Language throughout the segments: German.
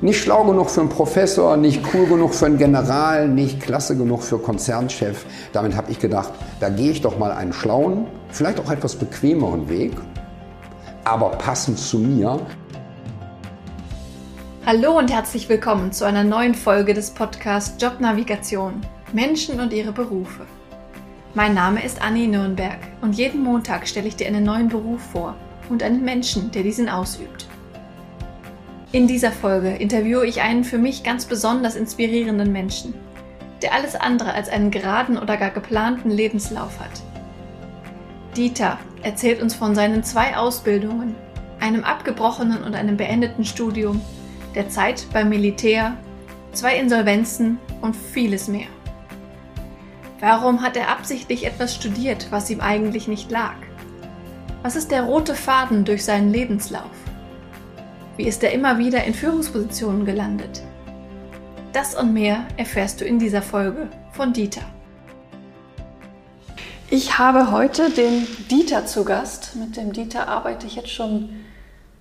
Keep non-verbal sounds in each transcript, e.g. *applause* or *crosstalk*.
Nicht schlau genug für einen Professor, nicht cool genug für einen General, nicht klasse genug für Konzernchef. Damit habe ich gedacht, da gehe ich doch mal einen schlauen, vielleicht auch etwas bequemeren Weg, aber passend zu mir. Hallo und herzlich willkommen zu einer neuen Folge des Podcasts Jobnavigation Menschen und ihre Berufe. Mein Name ist Anni Nürnberg und jeden Montag stelle ich dir einen neuen Beruf vor und einen Menschen, der diesen ausübt. In dieser Folge interviewe ich einen für mich ganz besonders inspirierenden Menschen, der alles andere als einen geraden oder gar geplanten Lebenslauf hat. Dieter erzählt uns von seinen zwei Ausbildungen, einem abgebrochenen und einem beendeten Studium, der Zeit beim Militär, zwei Insolvenzen und vieles mehr. Warum hat er absichtlich etwas studiert, was ihm eigentlich nicht lag? Was ist der rote Faden durch seinen Lebenslauf? Wie ist er immer wieder in Führungspositionen gelandet? Das und mehr erfährst du in dieser Folge von Dieter. Ich habe heute den Dieter zu Gast. Mit dem Dieter arbeite ich jetzt schon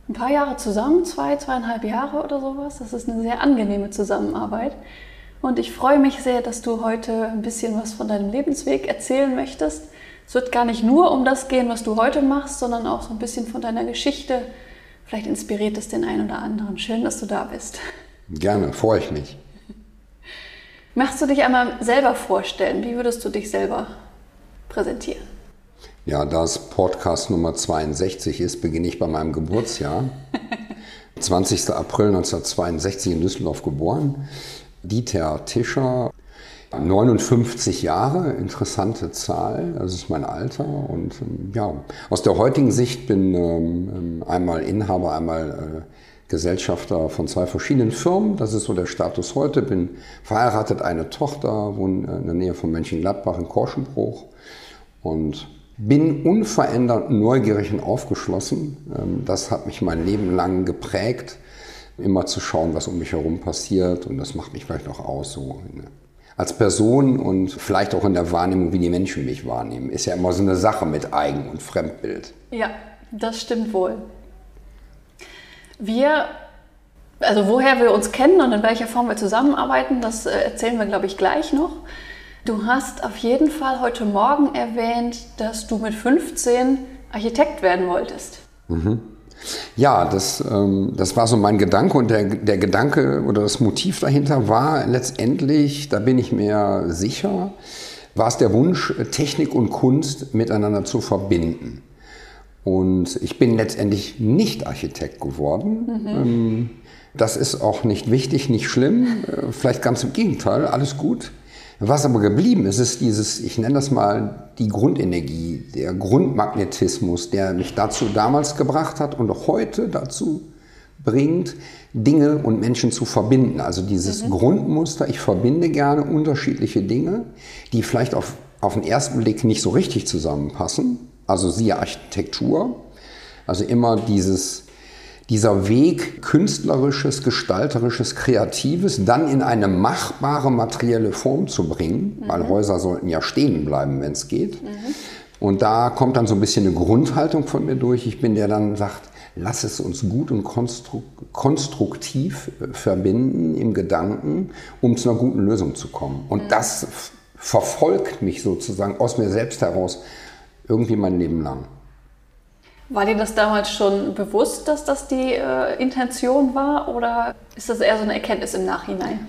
ein paar Jahre zusammen, zwei, zweieinhalb Jahre oder sowas. Das ist eine sehr angenehme Zusammenarbeit. Und ich freue mich sehr, dass du heute ein bisschen was von deinem Lebensweg erzählen möchtest. Es wird gar nicht nur um das gehen, was du heute machst, sondern auch so ein bisschen von deiner Geschichte, Vielleicht inspiriert es den einen oder anderen. Schön, dass du da bist. Gerne, freue ich mich. Möchtest du dich einmal selber vorstellen? Wie würdest du dich selber präsentieren? Ja, da es Podcast Nummer 62 ist, beginne ich bei meinem Geburtsjahr. *laughs* 20. April 1962 in Düsseldorf geboren. Dieter Tischer, 59 Jahre, interessante Zahl, das ist mein Alter. Und ähm, ja, aus der heutigen Sicht bin ähm, ähm, einmal Inhaber, einmal äh, Gesellschafter von zwei verschiedenen Firmen. Das ist so der Status heute. Bin verheiratet, eine Tochter, wohne in der Nähe von Mönchengladbach in Korschenbruch und bin unverändert neugierig und aufgeschlossen. Das hat mich mein Leben lang geprägt, immer zu schauen, was um mich herum passiert. Und das macht mich vielleicht auch aus, so als Person und vielleicht auch in der Wahrnehmung, wie die Menschen mich wahrnehmen. Ist ja immer so eine Sache mit Eigen- und Fremdbild. Ja, das stimmt wohl. Wir, also woher wir uns kennen und in welcher Form wir zusammenarbeiten, das äh, erzählen wir, glaube ich, gleich noch. Du hast auf jeden Fall heute Morgen erwähnt, dass du mit 15 Architekt werden wolltest. Mhm. Ja, das, ähm, das war so mein Gedanke und der, der Gedanke oder das Motiv dahinter war letztendlich, da bin ich mir sicher, war es der Wunsch, Technik und Kunst miteinander zu verbinden. Und ich bin letztendlich nicht Architekt geworden. Mhm. Ähm, das ist auch nicht wichtig, nicht schlimm, äh, vielleicht ganz im Gegenteil, alles gut. Was aber geblieben ist, ist dieses, ich nenne das mal die Grundenergie, der Grundmagnetismus, der mich dazu damals gebracht hat und auch heute dazu bringt, Dinge und Menschen zu verbinden. Also dieses mhm. Grundmuster, ich verbinde gerne unterschiedliche Dinge, die vielleicht auf, auf den ersten Blick nicht so richtig zusammenpassen. Also siehe Architektur. Also immer dieses dieser Weg künstlerisches, gestalterisches, kreatives dann in eine machbare materielle Form zu bringen, mhm. weil Häuser sollten ja stehen bleiben, wenn es geht. Mhm. Und da kommt dann so ein bisschen eine Grundhaltung von mir durch. Ich bin der dann sagt, lass es uns gut und konstruktiv äh, verbinden im Gedanken, um zu einer guten Lösung zu kommen. Und mhm. das verfolgt mich sozusagen aus mir selbst heraus irgendwie mein Leben lang. War dir das damals schon bewusst, dass das die äh, Intention war oder ist das eher so eine Erkenntnis im Nachhinein?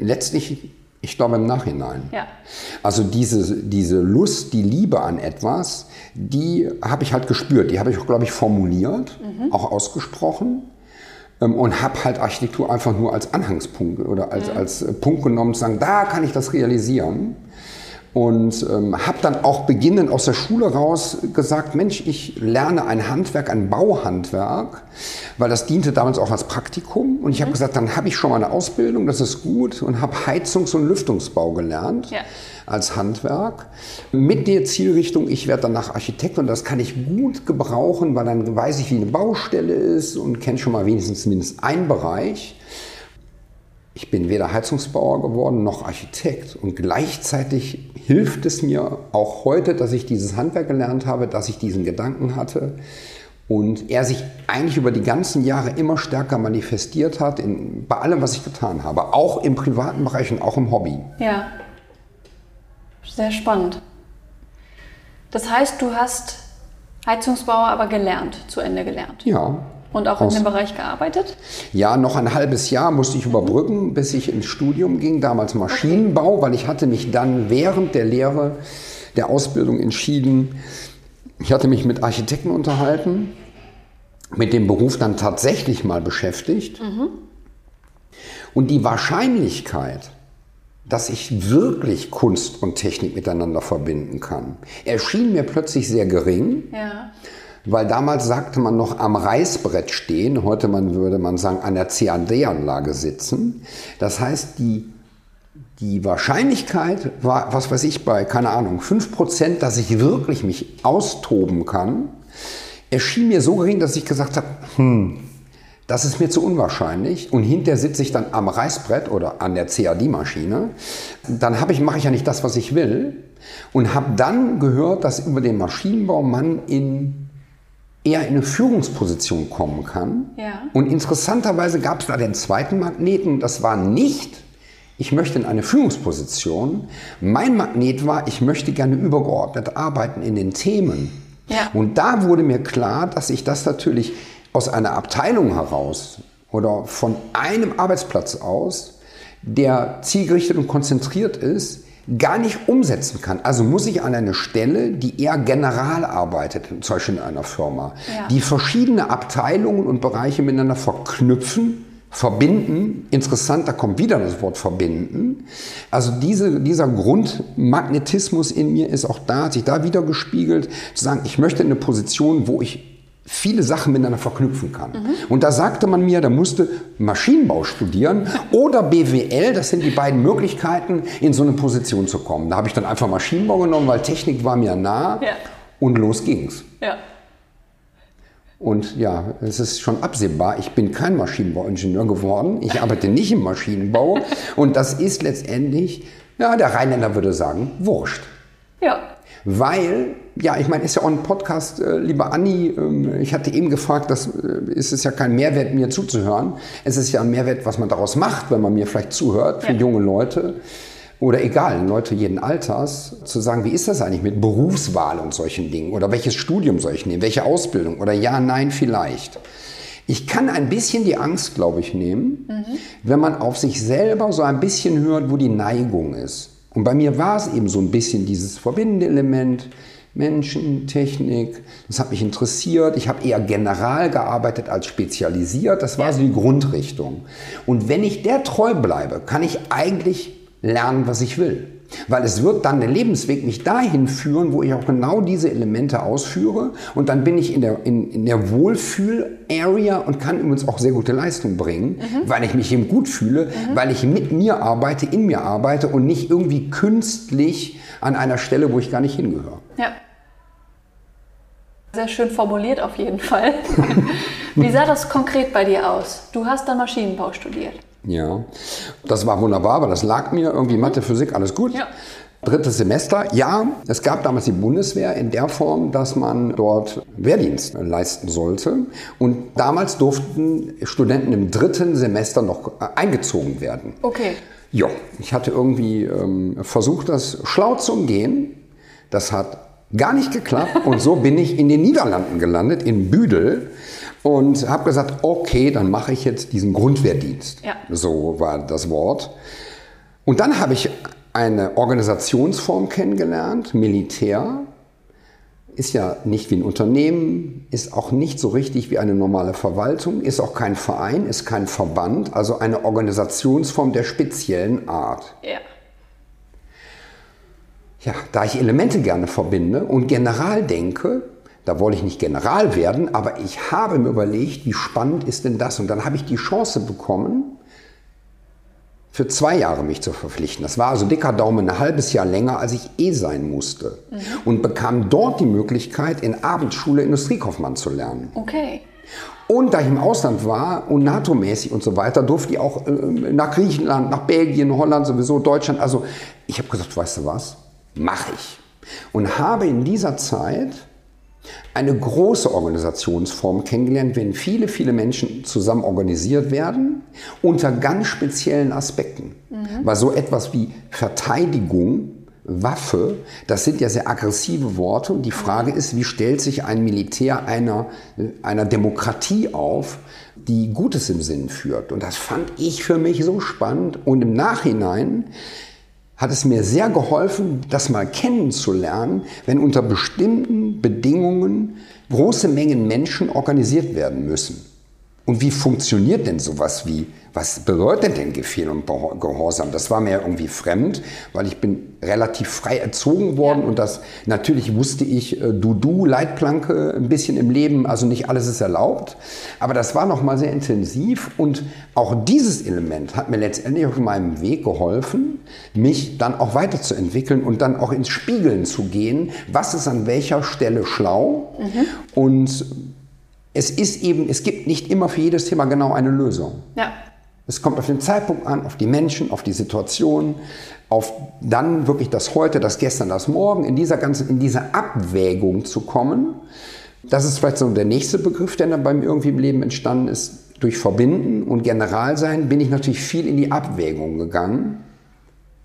Letztlich, ich glaube im Nachhinein. Ja. Also diese, diese Lust, die Liebe an etwas, die habe ich halt gespürt. Die habe ich auch, glaube ich, formuliert, mhm. auch ausgesprochen ähm, und habe halt Architektur einfach nur als Anhangspunkt oder als, mhm. als Punkt genommen, zu sagen, da kann ich das realisieren. Und ähm, habe dann auch beginnend aus der Schule raus gesagt, Mensch, ich lerne ein Handwerk, ein Bauhandwerk, weil das diente damals auch als Praktikum. Und ich habe mhm. gesagt, dann habe ich schon mal eine Ausbildung, das ist gut. Und habe Heizungs- und Lüftungsbau gelernt ja. als Handwerk. Mit der Zielrichtung, ich werde danach Architekt und das kann ich gut gebrauchen, weil dann weiß ich, wie eine Baustelle ist und kenne schon mal wenigstens zumindest einen Bereich. Ich bin weder Heizungsbauer geworden noch Architekt und gleichzeitig hilft es mir auch heute, dass ich dieses Handwerk gelernt habe, dass ich diesen Gedanken hatte Und er sich eigentlich über die ganzen Jahre immer stärker manifestiert hat, in, bei allem, was ich getan habe. Auch im privaten Bereich und auch im Hobby. Ja. Sehr spannend. Das heißt, du hast Heizungsbauer aber gelernt, zu Ende gelernt. Ja. Und auch in dem Bereich gearbeitet? Ja, noch ein halbes Jahr musste ich überbrücken, bis ich ins Studium ging, damals Maschinenbau, okay. weil ich hatte mich dann während der Lehre, der Ausbildung entschieden, ich hatte mich mit Architekten unterhalten, mit dem Beruf dann tatsächlich mal beschäftigt. Mhm. Und die Wahrscheinlichkeit, dass ich wirklich Kunst und Technik miteinander verbinden kann, erschien mir plötzlich sehr gering. Ja. Weil damals sagte man noch am Reißbrett stehen, heute man würde man sagen an der CAD-Anlage sitzen. Das heißt, die, die Wahrscheinlichkeit war, was weiß ich, bei, keine Ahnung, 5%, dass ich wirklich mich austoben kann, erschien mir so gering, dass ich gesagt habe, hm, das ist mir zu unwahrscheinlich. Und hinterher sitze ich dann am Reißbrett oder an der CAD-Maschine. Dann ich, mache ich ja nicht das, was ich will. Und habe dann gehört, dass über den Maschinenbau man in, eher in eine Führungsposition kommen kann. Ja. Und interessanterweise gab es da den zweiten Magneten. Das war nicht, ich möchte in eine Führungsposition. Mein Magnet war, ich möchte gerne übergeordnet arbeiten in den Themen. Ja. Und da wurde mir klar, dass ich das natürlich aus einer Abteilung heraus oder von einem Arbeitsplatz aus, der zielgerichtet und konzentriert ist, gar nicht umsetzen kann. Also muss ich an eine Stelle, die eher general arbeitet, zum Beispiel in einer Firma, ja. die verschiedene Abteilungen und Bereiche miteinander verknüpfen, verbinden. Interessant, da kommt wieder das Wort verbinden. Also diese, dieser Grundmagnetismus in mir ist auch da, hat sich da wieder gespiegelt, zu sagen, ich möchte in eine Position, wo ich viele Sachen miteinander verknüpfen kann. Mhm. Und da sagte man mir, da musste Maschinenbau studieren oder BWL, das sind die beiden Möglichkeiten, in so eine Position zu kommen. Da habe ich dann einfach Maschinenbau genommen, weil Technik war mir nah ja. und los ging's. Ja. Und ja, es ist schon absehbar, ich bin kein Maschinenbauingenieur geworden, ich arbeite nicht im Maschinenbau und das ist letztendlich, ja, der Rheinländer würde sagen, wurscht. Ja. Weil, ja, ich meine, ist ja auch ein Podcast, äh, lieber Anni, ähm, ich hatte eben gefragt, das äh, ist es ja kein Mehrwert, mir zuzuhören. Es ist ja ein Mehrwert, was man daraus macht, wenn man mir vielleicht zuhört, für ja. junge Leute oder egal, Leute jeden Alters, zu sagen, wie ist das eigentlich mit Berufswahl und solchen Dingen? Oder welches Studium soll ich nehmen? Welche Ausbildung? Oder ja, nein, vielleicht. Ich kann ein bisschen die Angst, glaube ich, nehmen, mhm. wenn man auf sich selber so ein bisschen hört, wo die Neigung ist. Und bei mir war es eben so ein bisschen dieses verbindende Element. Menschen, Technik, das hat mich interessiert. Ich habe eher general gearbeitet als spezialisiert. Das war so die Grundrichtung. Und wenn ich der treu bleibe, kann ich eigentlich lernen, was ich will. Weil es wird dann der Lebensweg mich dahin führen, wo ich auch genau diese Elemente ausführe. Und dann bin ich in der, in, in der Wohlfühl-Area und kann übrigens auch sehr gute Leistung bringen, mhm. weil ich mich eben gut fühle, mhm. weil ich mit mir arbeite, in mir arbeite und nicht irgendwie künstlich an einer Stelle, wo ich gar nicht hingehöre. Ja. Sehr schön formuliert auf jeden Fall. *laughs* Wie sah das konkret bei dir aus? Du hast dann Maschinenbau studiert. Ja, das war wunderbar, aber das lag mir irgendwie Mathe, Physik, alles gut. Ja. Drittes Semester, ja, es gab damals die Bundeswehr in der Form, dass man dort Wehrdienst leisten sollte. Und damals durften Studenten im dritten Semester noch eingezogen werden. Okay. Ja, ich hatte irgendwie ähm, versucht, das schlau zu umgehen. Das hat gar nicht geklappt und so bin ich in den Niederlanden gelandet, in Büdel und habe gesagt, okay, dann mache ich jetzt diesen Grundwehrdienst. Ja. So war das Wort. Und dann habe ich eine Organisationsform kennengelernt, Militär. Ist ja nicht wie ein Unternehmen, ist auch nicht so richtig wie eine normale Verwaltung, ist auch kein Verein, ist kein Verband, also eine Organisationsform der speziellen Art. Ja. Ja, da ich Elemente gerne verbinde und general denke, da wollte ich nicht General werden, aber ich habe mir überlegt, wie spannend ist denn das? Und dann habe ich die Chance bekommen, für zwei Jahre mich zu verpflichten. Das war also dicker Daumen ein halbes Jahr länger, als ich eh sein musste. Mhm. Und bekam dort die Möglichkeit, in Abendschule Industriekaufmann zu lernen. Okay. Und da ich im Ausland war und NATO-mäßig und so weiter, durfte ich auch äh, nach Griechenland, nach Belgien, Holland, sowieso Deutschland. Also ich habe gesagt, weißt du was, mache ich. Und habe in dieser Zeit eine große Organisationsform kennengelernt, wenn viele, viele Menschen zusammen organisiert werden, unter ganz speziellen Aspekten. Mhm. Weil so etwas wie Verteidigung, Waffe, das sind ja sehr aggressive Worte. Und die Frage ist, wie stellt sich ein Militär einer, einer Demokratie auf, die Gutes im Sinn führt? Und das fand ich für mich so spannend. Und im Nachhinein hat es mir sehr geholfen, das mal kennenzulernen, wenn unter bestimmten Bedingungen große Mengen Menschen organisiert werden müssen. Und wie funktioniert denn sowas wie, was bedeutet denn Befehl und Gehorsam? Das war mir irgendwie fremd, weil ich bin relativ frei erzogen worden ja. und das, natürlich wusste ich, äh, du, du, Leitplanke, ein bisschen im Leben, also nicht alles ist erlaubt. Aber das war nochmal sehr intensiv und auch dieses Element hat mir letztendlich auf meinem Weg geholfen, mich dann auch weiterzuentwickeln und dann auch ins Spiegeln zu gehen, was ist an welcher Stelle schlau mhm. und es ist eben, es gibt nicht immer für jedes Thema genau eine Lösung. Ja. Es kommt auf den Zeitpunkt an, auf die Menschen, auf die Situation, auf dann wirklich das Heute, das Gestern, das Morgen, in dieser ganzen, in dieser Abwägung zu kommen. Das ist vielleicht so der nächste Begriff, der dann beim irgendwie im Leben entstanden ist. Durch Verbinden und Generalsein bin ich natürlich viel in die Abwägung gegangen.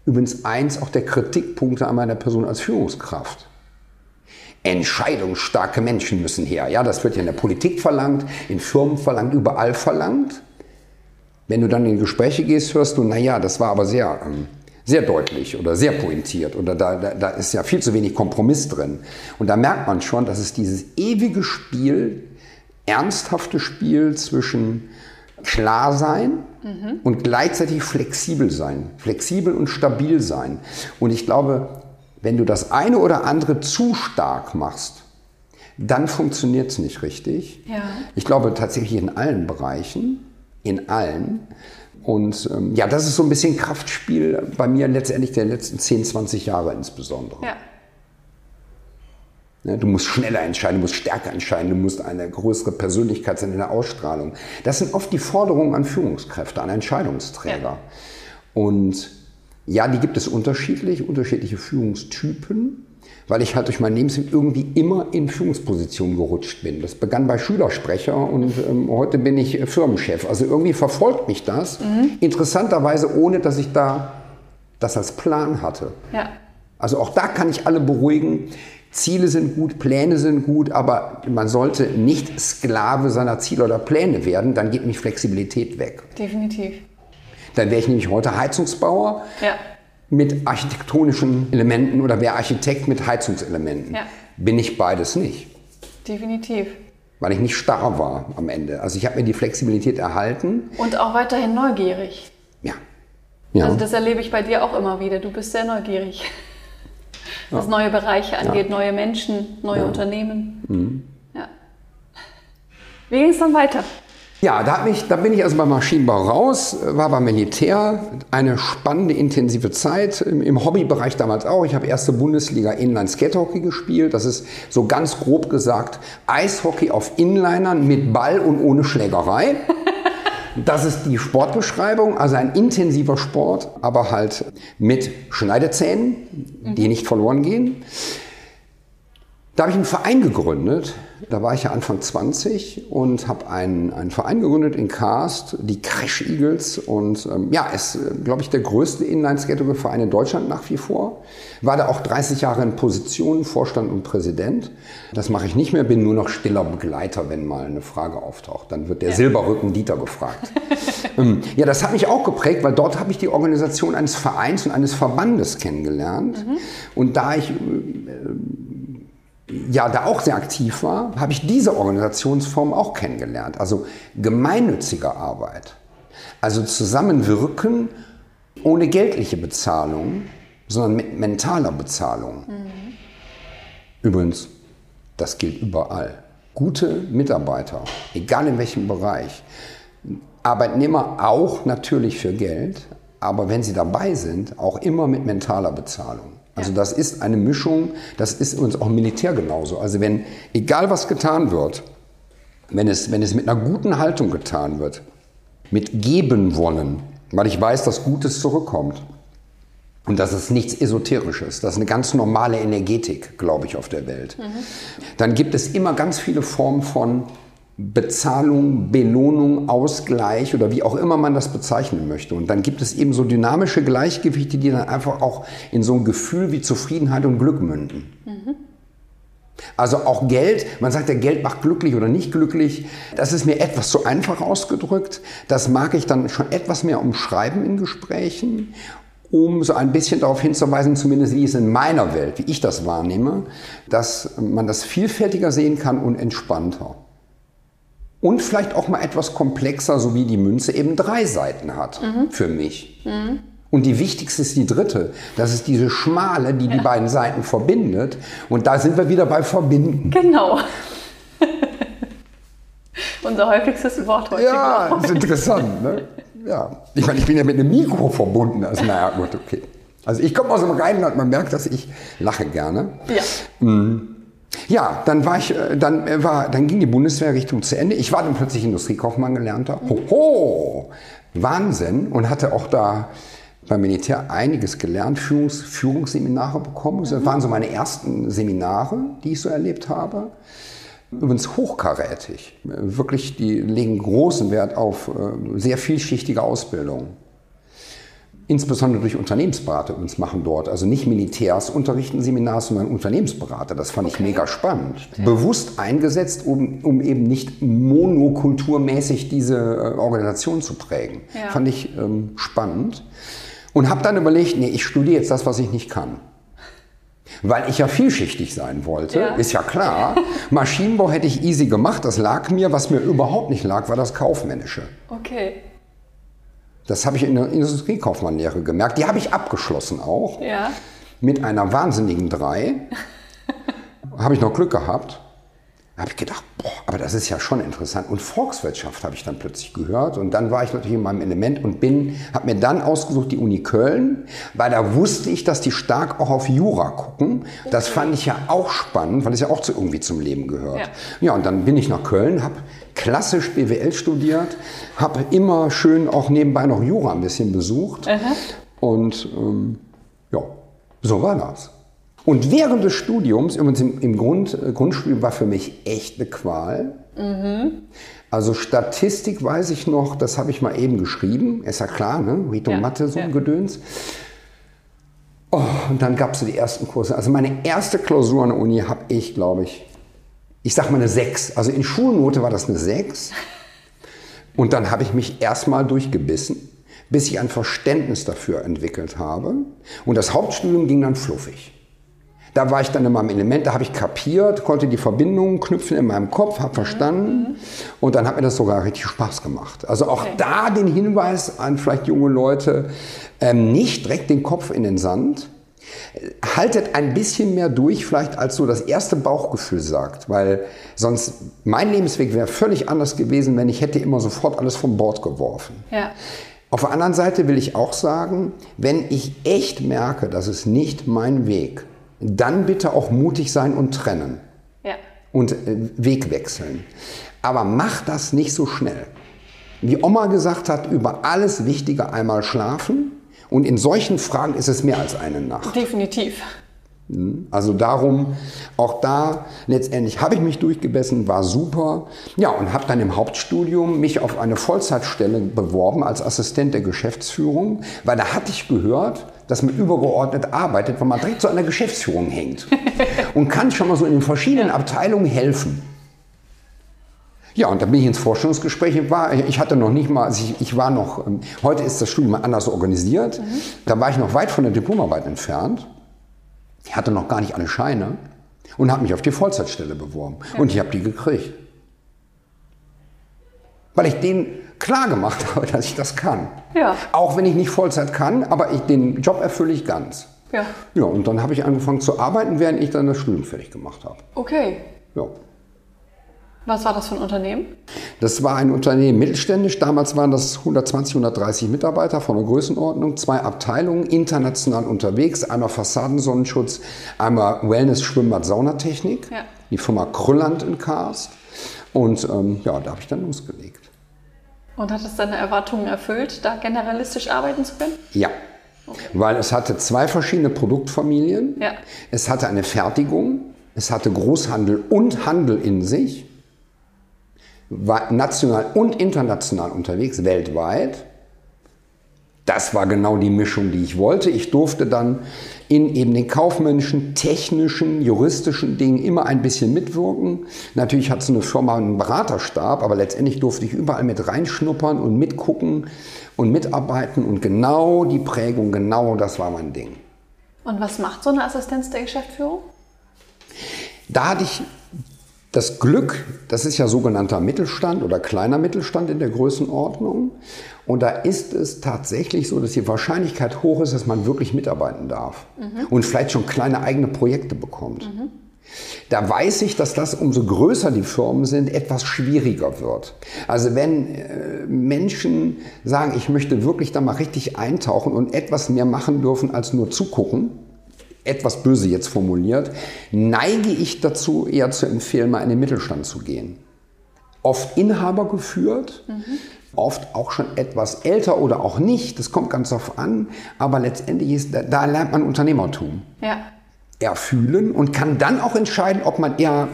Übrigens eins auch der Kritikpunkte an meiner Person als Führungskraft. Entscheidungsstarke Menschen müssen her. Ja, das wird ja in der Politik verlangt, in Firmen verlangt, überall verlangt. Wenn du dann in Gespräche gehst, hörst du, naja, das war aber sehr, ähm, sehr deutlich oder sehr pointiert oder da, da, da ist ja viel zu wenig Kompromiss drin. Und da merkt man schon, dass es dieses ewige Spiel, ernsthafte Spiel zwischen klar sein mhm. und gleichzeitig flexibel sein, flexibel und stabil sein. Und ich glaube, wenn du das eine oder andere zu stark machst, dann funktioniert es nicht richtig. Ja. Ich glaube tatsächlich in allen Bereichen, in allen. Und ähm, ja, das ist so ein bisschen Kraftspiel bei mir letztendlich der letzten 10, 20 Jahre insbesondere. Ja. Ja, du musst schneller entscheiden, du musst stärker entscheiden, du musst eine größere Persönlichkeit sein in der Ausstrahlung. Das sind oft die Forderungen an Führungskräfte, an Entscheidungsträger. Ja. Und ja, die gibt es unterschiedlich, unterschiedliche Führungstypen, weil ich halt durch mein Leben irgendwie immer in Führungspositionen gerutscht bin. Das begann bei Schülersprecher und ähm, heute bin ich Firmenchef. Also irgendwie verfolgt mich das. Mhm. Interessanterweise, ohne dass ich da das als Plan hatte. Ja. Also auch da kann ich alle beruhigen. Ziele sind gut, Pläne sind gut, aber man sollte nicht Sklave seiner Ziele oder Pläne werden, dann geht mich Flexibilität weg. Definitiv. Dann wäre ich nämlich heute Heizungsbauer ja. mit architektonischen Elementen oder wäre Architekt mit Heizungselementen. Ja. Bin ich beides nicht. Definitiv. Weil ich nicht starr war am Ende. Also ich habe mir die Flexibilität erhalten. Und auch weiterhin neugierig. Ja. ja. Also das erlebe ich bei dir auch immer wieder. Du bist sehr neugierig. Was ja. neue Bereiche angeht, neue Menschen, neue Unternehmen. Mhm. Ja. Wie ging es dann weiter? Ja, da, ich, da, bin ich also beim Maschinenbau raus, war beim Militär, eine spannende, intensive Zeit, im, im Hobbybereich damals auch. Ich habe erste Bundesliga Inline Skatehockey gespielt. Das ist so ganz grob gesagt Eishockey auf Inlinern mit Ball und ohne Schlägerei. Das ist die Sportbeschreibung, also ein intensiver Sport, aber halt mit Schneidezähnen, die nicht verloren gehen. Da habe ich einen Verein gegründet. Da war ich ja Anfang 20 und habe einen, einen Verein gegründet in Karst, die Crash Eagles. Und ähm, ja, ist, glaube ich, der größte Inline-Skating-Verein in Deutschland nach wie vor. War da auch 30 Jahre in Position, Vorstand und Präsident. Das mache ich nicht mehr, bin nur noch stiller Begleiter, wenn mal eine Frage auftaucht. Dann wird der ja. Silberrücken Dieter gefragt. *laughs* ähm, ja, das hat mich auch geprägt, weil dort habe ich die Organisation eines Vereins und eines Verbandes kennengelernt. Mhm. Und da ich... Äh, ja da auch sehr aktiv war, habe ich diese Organisationsform auch kennengelernt. Also gemeinnützige Arbeit. Also zusammenwirken ohne geldliche Bezahlung, sondern mit mentaler Bezahlung. Mhm. Übrigens, das gilt überall. Gute Mitarbeiter, egal in welchem Bereich, Arbeitnehmer auch natürlich für Geld, aber wenn sie dabei sind, auch immer mit mentaler Bezahlung. Also das ist eine Mischung, das ist uns auch Militär genauso. Also wenn, egal was getan wird, wenn es, wenn es mit einer guten Haltung getan wird, mit geben wollen, weil ich weiß, dass Gutes zurückkommt, Und das ist nichts Esoterisches. Das ist eine ganz normale Energetik, glaube ich, auf der Welt. Mhm. Dann gibt es immer ganz viele Formen von Bezahlung, Belohnung, Ausgleich oder wie auch immer man das bezeichnen möchte. Und dann gibt es eben so dynamische Gleichgewichte, die dann einfach auch in so ein Gefühl wie Zufriedenheit und Glück münden. Mhm. Also auch Geld, man sagt ja, Geld macht glücklich oder nicht glücklich. Das ist mir etwas zu einfach ausgedrückt. Das mag ich dann schon etwas mehr umschreiben in Gesprächen um so ein bisschen darauf hinzuweisen, zumindest wie es in meiner Welt, wie ich das wahrnehme, dass man das vielfältiger sehen kann und entspannter. Und vielleicht auch mal etwas komplexer, so wie die Münze eben drei Seiten hat mhm. für mich. Mhm. Und die wichtigste ist die dritte. Das ist diese schmale, die ja. die beiden Seiten verbindet. Und da sind wir wieder bei Verbinden. Genau. *laughs* Unser häufigstes Wort heute. Ja, ist interessant. Ne? ja, ich meine, ich bin ja mit einem Mikro verbunden. Also, naja, gut, okay. Also ich komme aus dem Rheinland, man merkt, dass ich lache gerne. Ja. Mhm. Ja, dann war ich, äh, dann äh, war, dann ging die Bundeswehrrichtung zu Ende. Ich war dann plötzlich Industriekaufmann gelernter. Hoho, Wahnsinn und hatte auch da beim Militär einiges gelernt, Führungs, Führungsseminare bekommen. Das waren so meine ersten Seminare, die ich so erlebt habe. Übrigens hochkarätig. Wirklich, die legen großen Wert auf äh, sehr vielschichtige Ausbildung. Insbesondere durch Unternehmensberater übrigens machen dort. Also nicht Militärs unterrichten Seminare, sondern Unternehmensberater. Das fand okay. ich mega spannend. Ja. Bewusst eingesetzt, um, um eben nicht monokulturmäßig diese äh, Organisation zu prägen. Ja. Fand ich ähm, spannend. Und habe dann überlegt, nee, ich studiere jetzt das, was ich nicht kann weil ich ja vielschichtig sein wollte, ja. ist ja klar. *laughs* Maschinenbau hätte ich easy gemacht, das lag mir. Was mir überhaupt nicht lag, war das Kaufmännische. Okay. Das habe ich in der Industriekaufmannlehre gemerkt. Die habe ich abgeschlossen auch. Ja. Mit einer wahnsinnigen Drei. *laughs* habe ich noch Glück gehabt. Da habe ich gedacht, boah, aber das ist ja schon interessant. Und Volkswirtschaft habe ich dann plötzlich gehört. Und dann war ich natürlich in meinem Element und bin, habe mir dann ausgesucht die Uni Köln, weil da wusste ich, dass die stark auch auf Jura gucken. Das fand ich ja auch spannend, weil es ja auch zu, irgendwie zum Leben gehört. Ja. ja, und dann bin ich nach Köln, habe klassisch BWL studiert, habe immer schön auch nebenbei noch Jura ein bisschen besucht. Aha. Und ähm, ja, so war das. Und während des Studiums, übrigens im, im Grund, äh, Grundstudium war für mich echt eine Qual. Mhm. Also Statistik weiß ich noch, das habe ich mal eben geschrieben. Ist ja klar, ne? Rito ja, Mathe, so ein ja. Gedöns. Oh, und dann gab es so die ersten Kurse. Also meine erste Klausur an der Uni habe ich, glaube ich, ich sage mal eine 6. Also in Schulnote war das eine 6. Und dann habe ich mich erstmal durchgebissen, bis ich ein Verständnis dafür entwickelt habe. Und das Hauptstudium ging dann fluffig. Da war ich dann in meinem Element, da habe ich kapiert, konnte die Verbindungen knüpfen in meinem Kopf, habe verstanden mhm. und dann hat mir das sogar richtig Spaß gemacht. Also auch okay. da den Hinweis an vielleicht junge Leute, ähm, nicht direkt den Kopf in den Sand, haltet ein bisschen mehr durch, vielleicht als so das erste Bauchgefühl sagt, weil sonst mein Lebensweg wäre völlig anders gewesen, wenn ich hätte immer sofort alles vom Bord geworfen. Ja. Auf der anderen Seite will ich auch sagen, wenn ich echt merke, das ist nicht mein Weg, dann bitte auch mutig sein und trennen. Ja. Und äh, Weg wechseln. Aber mach das nicht so schnell. Wie Oma gesagt hat, über alles Wichtige einmal schlafen. Und in solchen Fragen ist es mehr als eine Nacht. Definitiv. Hm? Also darum, auch da letztendlich habe ich mich durchgebessen, war super. Ja, und habe dann im Hauptstudium mich auf eine Vollzeitstelle beworben als Assistent der Geschäftsführung, weil da hatte ich gehört, dass man übergeordnet arbeitet, weil man direkt zu einer Geschäftsführung hängt *laughs* und kann schon mal so in den verschiedenen Abteilungen helfen. Ja, und da bin ich ins Forschungsgespräch. War, ich hatte noch nicht mal, also ich, ich war noch, ähm, heute ist das Studium anders organisiert. Mhm. Da war ich noch weit von der Diplomarbeit entfernt. Ich hatte noch gar nicht alle Scheine und habe mich auf die Vollzeitstelle beworben. Ja. Und ich habe die gekriegt. Weil ich denen klar gemacht habe, dass ich das kann. Ja. Auch wenn ich nicht Vollzeit kann, aber ich, den Job erfülle ich ganz. Ja. Ja, und dann habe ich angefangen zu arbeiten, während ich dann das Studium fertig gemacht habe. Okay. Ja. Was war das für ein Unternehmen? Das war ein Unternehmen mittelständisch. Damals waren das 120, 130 Mitarbeiter von der Größenordnung, zwei Abteilungen, international unterwegs. Einmal Fassadensonnenschutz, einmal Wellness, Schwimmbad, Saunatechnik. Ja. Die Firma Krülland in Karst. Und ähm, ja, da habe ich dann losgelegt. Und hat es deine Erwartungen erfüllt, da generalistisch arbeiten zu können? Ja. Okay. Weil es hatte zwei verschiedene Produktfamilien. Ja. Es hatte eine Fertigung. Es hatte Großhandel und Handel in sich. War national und international unterwegs, weltweit. Das war genau die Mischung, die ich wollte. Ich durfte dann in eben den kaufmännischen, technischen, juristischen Dingen immer ein bisschen mitwirken. Natürlich hat so eine Firma einen Beraterstab, aber letztendlich durfte ich überall mit reinschnuppern und mitgucken und mitarbeiten und genau die Prägung, genau das war mein Ding. Und was macht so eine Assistenz der Geschäftsführung? Da hatte ich das Glück, das ist ja sogenannter Mittelstand oder kleiner Mittelstand in der Größenordnung. Und da ist es tatsächlich so, dass die Wahrscheinlichkeit hoch ist, dass man wirklich mitarbeiten darf mhm. und vielleicht schon kleine eigene Projekte bekommt. Mhm. Da weiß ich, dass das, umso größer die Firmen sind, etwas schwieriger wird. Also wenn äh, Menschen sagen, ich möchte wirklich da mal richtig eintauchen und etwas mehr machen dürfen als nur zugucken, etwas böse jetzt formuliert, neige ich dazu, eher zu empfehlen, mal in den Mittelstand zu gehen. Oft Inhaber geführt, mhm. oft auch schon etwas älter oder auch nicht, das kommt ganz darauf an, aber letztendlich ist, da, da lernt man Unternehmertum. Ja. Erfühlen und kann dann auch entscheiden, ob man eher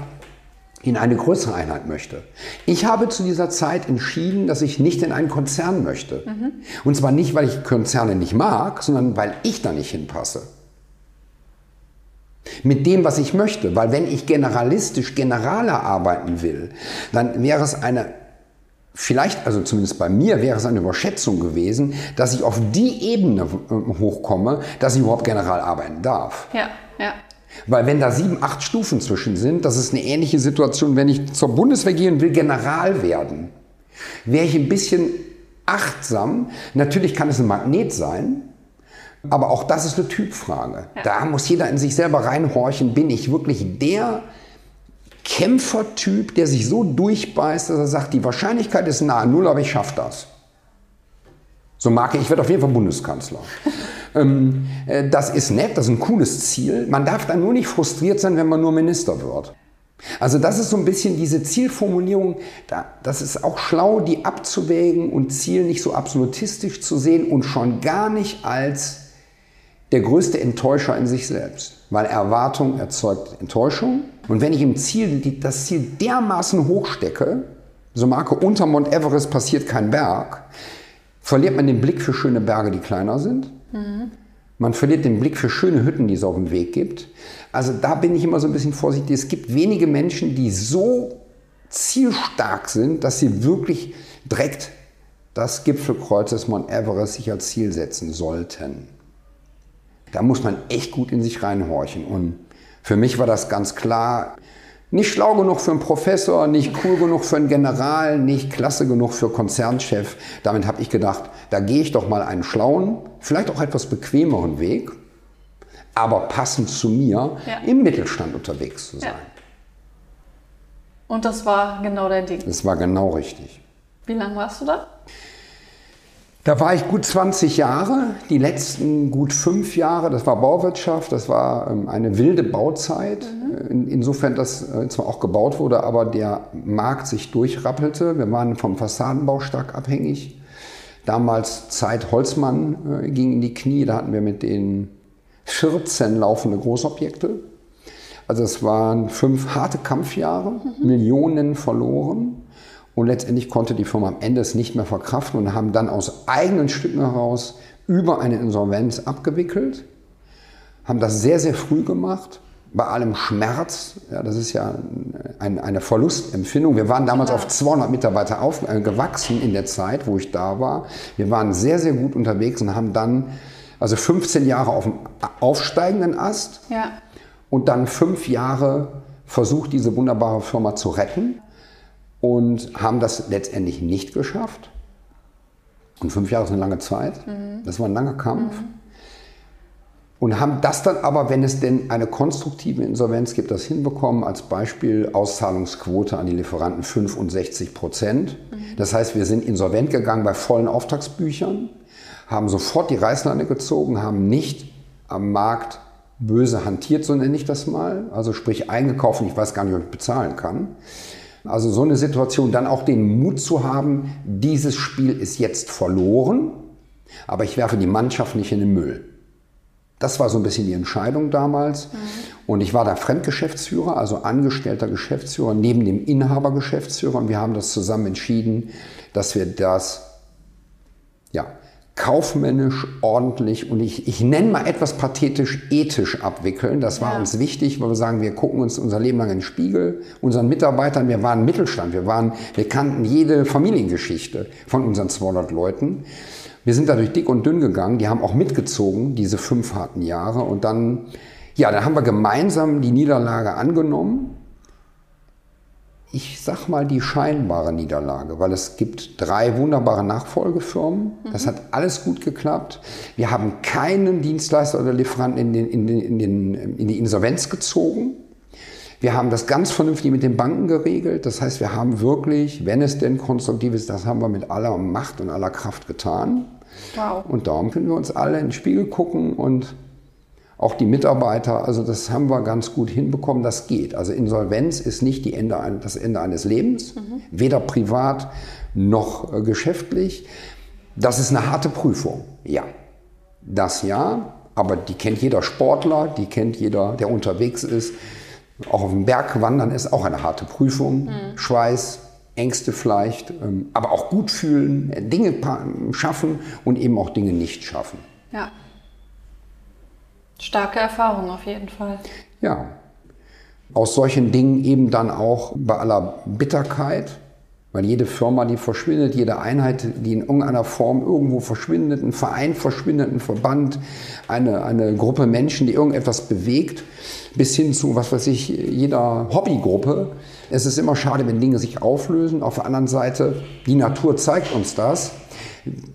in eine größere Einheit möchte. Ich habe zu dieser Zeit entschieden, dass ich nicht in einen Konzern möchte. Mhm. Und zwar nicht, weil ich Konzerne nicht mag, sondern weil ich da nicht hinpasse mit dem, was ich möchte. Weil wenn ich generalistisch, generaler arbeiten will, dann wäre es eine, vielleicht, also zumindest bei mir wäre es eine Überschätzung gewesen, dass ich auf die Ebene äh, hochkomme, dass ich überhaupt general arbeiten darf. Ja, ja. Weil wenn da sieben, acht Stufen zwischen sind, das ist eine ähnliche Situation, wenn ich zur Bundeswehr gehe und will General werden. Wäre ich ein bisschen achtsam, natürlich kann es ein Magnet sein, aber auch das ist eine Typfrage. Ja. Da muss jeder in sich selber reinhorchen, bin ich wirklich der Kämpfertyp, der sich so durchbeißt, dass er sagt, die Wahrscheinlichkeit ist nahe Null, aber ich schaffe das. So mag ich, ich werde auf jeden Fall Bundeskanzler. *laughs* ähm, äh, das ist nett, das ist ein cooles Ziel. Man darf dann nur nicht frustriert sein, wenn man nur Minister wird. Also das ist so ein bisschen diese Zielformulierung, da, das ist auch schlau, die abzuwägen und Ziel nicht so absolutistisch zu sehen und schon gar nicht als der größte Enttäuscher in sich selbst, weil Erwartung erzeugt Enttäuschung. Und wenn ich im Ziel das Ziel dermaßen hochstecke, so Marke unter Mount Everest passiert kein Berg, verliert man den Blick für schöne Berge, die kleiner sind. Mhm. Man verliert den Blick für schöne Hütten, die es auf dem Weg gibt. Also da bin ich immer so ein bisschen vorsichtig. Es gibt wenige Menschen, die so zielstark sind, dass sie wirklich direkt das Gipfelkreuz des Mount Everest sich als Ziel setzen sollten. Da muss man echt gut in sich reinhorchen. Und für mich war das ganz klar, nicht schlau genug für einen Professor, nicht cool genug für einen General, nicht klasse genug für Konzernchef. Damit habe ich gedacht, da gehe ich doch mal einen schlauen, vielleicht auch etwas bequemeren Weg, aber passend zu mir, ja. im Mittelstand unterwegs zu sein. Ja. Und das war genau dein Ding? Das war genau richtig. Wie lange warst du da? Da war ich gut 20 Jahre, die letzten gut fünf Jahre, das war Bauwirtschaft, das war ähm, eine wilde Bauzeit, mhm. insofern, dass äh, zwar auch gebaut wurde, aber der Markt sich durchrappelte. Wir waren vom Fassadenbau stark abhängig. Damals Zeit Holzmann äh, ging in die Knie, da hatten wir mit den 14 laufende Großobjekte. Also es waren fünf harte Kampfjahre, mhm. Millionen verloren. Und letztendlich konnte die Firma am Ende es nicht mehr verkraften und haben dann aus eigenen Stücken heraus über eine Insolvenz abgewickelt, haben das sehr, sehr früh gemacht, bei allem Schmerz. Ja, das ist ja ein, eine Verlustempfindung. Wir waren damals auf 200 Mitarbeiter auf, äh, gewachsen in der Zeit, wo ich da war. Wir waren sehr, sehr gut unterwegs und haben dann also 15 Jahre auf dem aufsteigenden Ast ja. und dann fünf Jahre versucht, diese wunderbare Firma zu retten und haben das letztendlich nicht geschafft. Und fünf Jahre ist eine lange Zeit. Mhm. Das war ein langer Kampf. Mhm. Und haben das dann aber, wenn es denn eine konstruktive Insolvenz gibt, das hinbekommen. Als Beispiel Auszahlungsquote an die Lieferanten 65 Prozent. Mhm. Das heißt, wir sind insolvent gegangen bei vollen Auftragsbüchern, haben sofort die Reißleine gezogen, haben nicht am Markt böse hantiert, so nenne ich das mal. Also sprich eingekauft und ich weiß gar nicht, ob ich bezahlen kann. Also so eine Situation, dann auch den Mut zu haben, dieses Spiel ist jetzt verloren. Aber ich werfe die Mannschaft nicht in den Müll. Das war so ein bisschen die Entscheidung damals. Mhm. Und ich war da Fremdgeschäftsführer, also angestellter Geschäftsführer neben dem Inhabergeschäftsführer. Und wir haben das zusammen entschieden, dass wir das ja, kaufmännisch, ordentlich und ich, ich nenne mal etwas pathetisch ethisch abwickeln. Das war ja. uns wichtig, weil wir sagen, wir gucken uns unser Leben lang in den Spiegel, unseren Mitarbeitern, wir waren Mittelstand, wir, waren, wir kannten jede Familiengeschichte von unseren 200 Leuten. Wir sind dadurch dick und dünn gegangen, die haben auch mitgezogen, diese fünf harten Jahre und dann, ja, dann haben wir gemeinsam die Niederlage angenommen ich sag mal, die scheinbare Niederlage, weil es gibt drei wunderbare Nachfolgefirmen. Mhm. Das hat alles gut geklappt. Wir haben keinen Dienstleister oder Lieferanten in, den, in, den, in, den, in die Insolvenz gezogen. Wir haben das ganz vernünftig mit den Banken geregelt. Das heißt, wir haben wirklich, wenn es denn konstruktiv ist, das haben wir mit aller Macht und aller Kraft getan. Wow. Und darum können wir uns alle in den Spiegel gucken und auch die Mitarbeiter, also das haben wir ganz gut hinbekommen, das geht. Also Insolvenz ist nicht Ende, das Ende eines Lebens, mhm. weder privat noch äh, geschäftlich. Das ist eine harte Prüfung, ja. Das ja, aber die kennt jeder Sportler, die kennt jeder, der unterwegs ist. Auch auf dem Berg wandern ist auch eine harte Prüfung. Mhm. Schweiß, Ängste vielleicht, ähm, aber auch gut fühlen, Dinge schaffen und eben auch Dinge nicht schaffen. Ja. Starke Erfahrung auf jeden Fall. Ja. Aus solchen Dingen eben dann auch bei aller Bitterkeit, weil jede Firma, die verschwindet, jede Einheit, die in irgendeiner Form irgendwo verschwindet, ein Verein verschwindet, ein Verband, eine, eine Gruppe Menschen, die irgendetwas bewegt, bis hin zu, was weiß ich, jeder Hobbygruppe. Es ist immer schade, wenn Dinge sich auflösen. Auf der anderen Seite, die Natur zeigt uns das.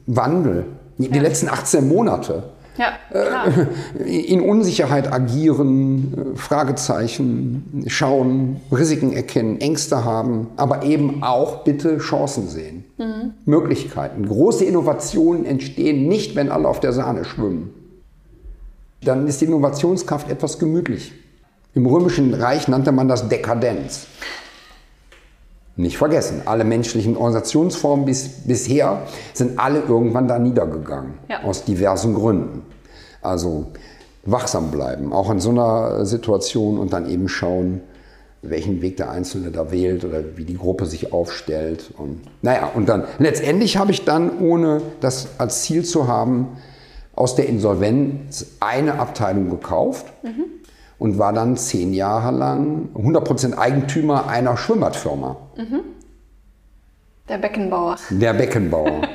Wandel. Die ja. letzten 18 Monate ja, äh, *laughs* in Unsicherheit agieren, äh, Fragezeichen schauen, Risiken erkennen, Ängste haben, aber eben auch bitte Chancen sehen, mhm. Möglichkeiten. Große Innovationen entstehen nicht, wenn alle auf der Sahne schwimmen. Dann ist die Innovationskraft etwas gemütlich. Im Römischen Reich nannte man das Dekadenz. Nicht vergessen, alle menschlichen Organisationsformen bis, bisher sind alle irgendwann da niedergegangen, ja. aus diversen Gründen. Also wachsam bleiben, auch in so einer Situation und dann eben schauen, welchen Weg der Einzelne da wählt oder wie die Gruppe sich aufstellt. Und naja, und dann letztendlich habe ich dann, ohne das als Ziel zu haben, aus der Insolvenz eine Abteilung gekauft. Mhm und war dann zehn Jahre lang 100% Eigentümer einer Schwimmbadfirma. Mhm. Der Beckenbauer. Der Beckenbauer.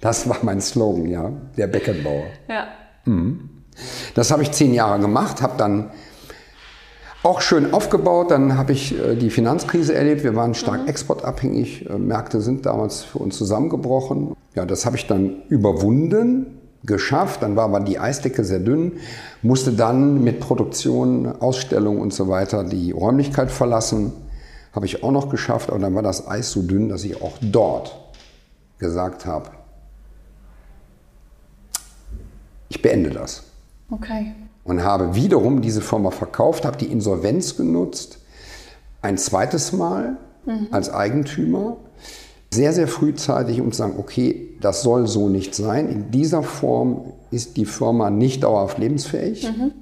das war mein Slogan, ja, der Beckenbauer. Ja. Mhm. Das habe ich zehn Jahre gemacht, habe dann auch schön aufgebaut. Dann habe ich äh, die Finanzkrise erlebt. Wir waren stark mhm. exportabhängig. Äh, Märkte sind damals für uns zusammengebrochen. Ja, das habe ich dann überwunden geschafft. Dann war aber die Eisdecke sehr dünn, musste dann mit Produktion, Ausstellung und so weiter die Räumlichkeit verlassen. Habe ich auch noch geschafft, aber dann war das Eis so dünn, dass ich auch dort gesagt habe, ich beende das. Okay. Und habe wiederum diese Firma verkauft, habe die Insolvenz genutzt, ein zweites Mal mhm. als Eigentümer sehr, sehr frühzeitig, um zu sagen, okay, das soll so nicht sein. In dieser Form ist die Firma nicht dauerhaft lebensfähig. Mhm.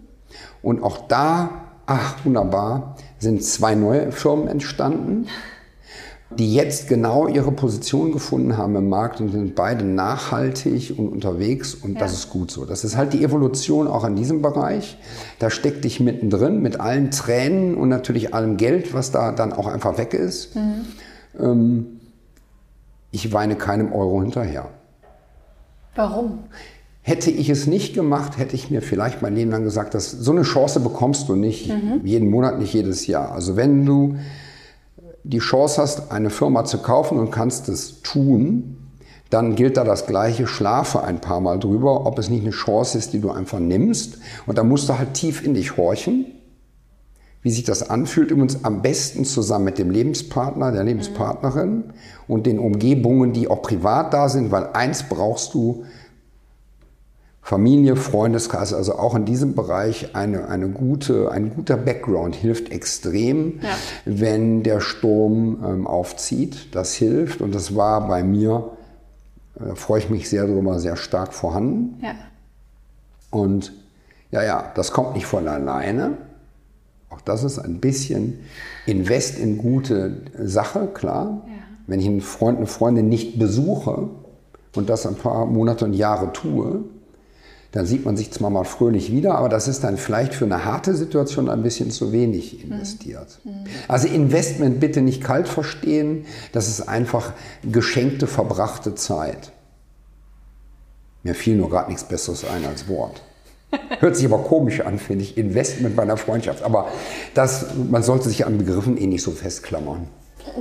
Und auch da, ach wunderbar, sind zwei neue Firmen entstanden, die jetzt genau ihre Position gefunden haben im Markt und sind beide nachhaltig und unterwegs und ja. das ist gut so. Das ist halt die Evolution auch in diesem Bereich. Da steckt dich mittendrin mit allen Tränen und natürlich allem Geld, was da dann auch einfach weg ist. Mhm. Ähm, ich weine keinem Euro hinterher. Warum? Hätte ich es nicht gemacht, hätte ich mir vielleicht mein Leben lang gesagt, dass so eine Chance bekommst du nicht mhm. jeden Monat, nicht jedes Jahr. Also wenn du die Chance hast, eine Firma zu kaufen und kannst es tun, dann gilt da das gleiche, schlafe ein paar Mal drüber, ob es nicht eine Chance ist, die du einfach nimmst. Und da musst du halt tief in dich horchen wie sich das anfühlt, übrigens am besten zusammen mit dem Lebenspartner, der Lebenspartnerin und den Umgebungen, die auch privat da sind, weil eins brauchst du, Familie, Freundeskreis, also auch in diesem Bereich eine, eine gute, ein guter Background hilft extrem, ja. wenn der Sturm ähm, aufzieht. Das hilft und das war bei mir Da freue ich mich sehr darüber, sehr stark vorhanden. Ja. Und ja, ja, das kommt nicht von alleine. Auch das ist ein bisschen Invest in gute Sache, klar. Ja. Wenn ich einen Freund, eine Freundin nicht besuche und das ein paar Monate und Jahre tue, dann sieht man sich zwar mal fröhlich wieder, aber das ist dann vielleicht für eine harte Situation ein bisschen zu wenig investiert. Also Investment bitte nicht kalt verstehen, das ist einfach geschenkte, verbrachte Zeit. Mir fiel nur gerade nichts Besseres ein als Wort. Hört sich aber komisch an, finde ich, Investment bei einer Freundschaft. Aber das, man sollte sich an Begriffen eh nicht so festklammern.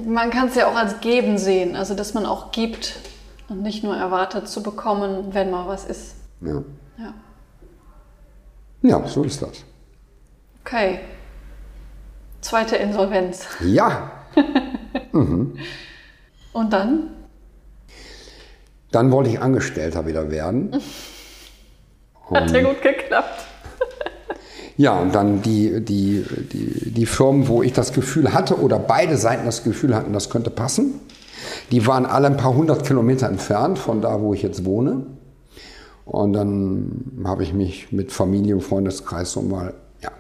Man kann es ja auch als Geben sehen, also dass man auch gibt und nicht nur erwartet zu bekommen, wenn mal was ist. Ja, Ja. ja so ist das. Okay. Zweite Insolvenz. Ja, *laughs* Und dann? dann wollte ich Angestellter wieder werden. *laughs* Hat ja gut geklappt. *laughs* Ja, und dann die, die, die, die Firmen, wo ich das Gefühl hatte oder beide Seiten das Gefühl hatten, das könnte passen, die waren alle ein paar hundert Kilometer entfernt von da, wo ich jetzt wohne. Und dann habe ich mich mit Familie und Freundeskreis so mal, ja,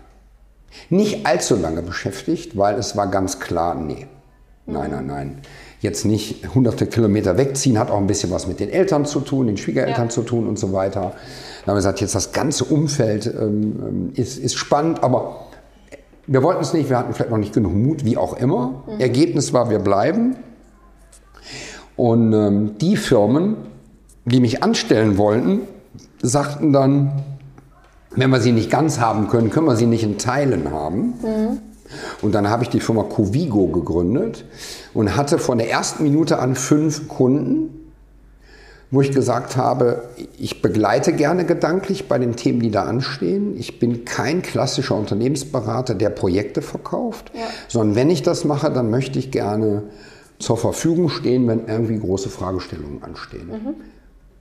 nicht allzu lange beschäftigt, weil es war ganz klar, nee, nein, nein, nein. Jetzt nicht hunderte Kilometer wegziehen, hat auch ein bisschen was mit den Eltern zu tun, den Schwiegereltern Ja. zu tun und so weiter. Dann haben wir gesagt, jetzt das ganze Umfeld ähm, ähm, ist, ist spannend, aber wir wollten es nicht, wir hatten vielleicht noch nicht genug Mut, wie auch immer. Ergebnis war, wir bleiben. Und ähm, die Firmen, die mich anstellen wollten, sagten dann, wenn wir sie nicht ganz haben können, können wir sie nicht in Teilen haben. Und dann habe ich die Firma Covigo gegründet und hatte von der ersten Minute an fünf Kunden, wo ich gesagt habe, ich begleite gerne gedanklich bei den Themen, die da anstehen. Ich bin kein klassischer Unternehmensberater, der Projekte verkauft, Ja. sondern wenn ich das mache, dann möchte ich gerne zur Verfügung stehen, wenn irgendwie große Fragestellungen anstehen.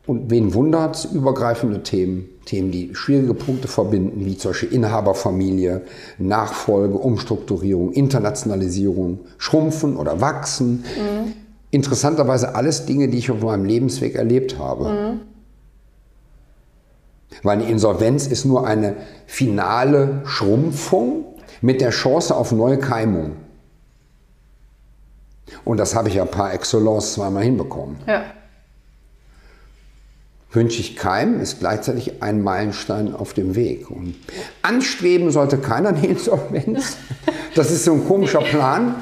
Und wen wundert, übergreifende Themen, Themen, die schwierige Punkte verbinden, wie zum Beispiel Inhaberfamilie, Nachfolge, Umstrukturierung, Internationalisierung, Schrumpfen oder Wachsen. Interessanterweise alles Dinge, die ich auf meinem Lebensweg erlebt habe. Weil eine Insolvenz ist nur eine finale Schrumpfung mit der Chance auf neue Keimung. Und das habe ich ja par excellence zweimal hinbekommen. Ja. Wünsche ich keinem, ist gleichzeitig ein Meilenstein auf dem Weg. Und anstreben sollte keiner *laughs* eine Insolvenz. Das ist so ein komischer Plan.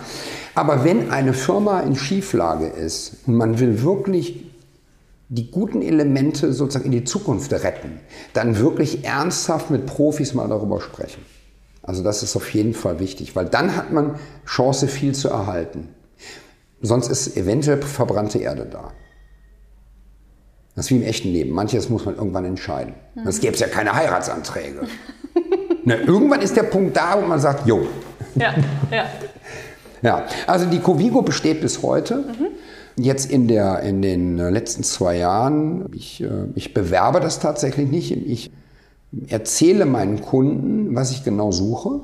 Aber wenn eine Firma in Schieflage ist und man will wirklich die guten Elemente sozusagen in die Zukunft retten, dann wirklich ernsthaft mit Profis mal darüber sprechen. Also das ist auf jeden Fall wichtig, weil dann hat man Chance, viel zu erhalten. Sonst ist eventuell verbrannte Erde da. Das ist wie im echten Leben. Manches muss man irgendwann entscheiden. Sonst gäbe es ja keine Heiratsanträge. *laughs* Na, irgendwann ist der Punkt da, wo man sagt, jo. Ja. Ja. *laughs* Ja, also die Covigo besteht bis heute. Jetzt in, der, in den äh, letzten zwei Jahren, ich, äh, ich bewerbe das tatsächlich nicht. Ich erzähle meinen Kunden, was ich genau suche,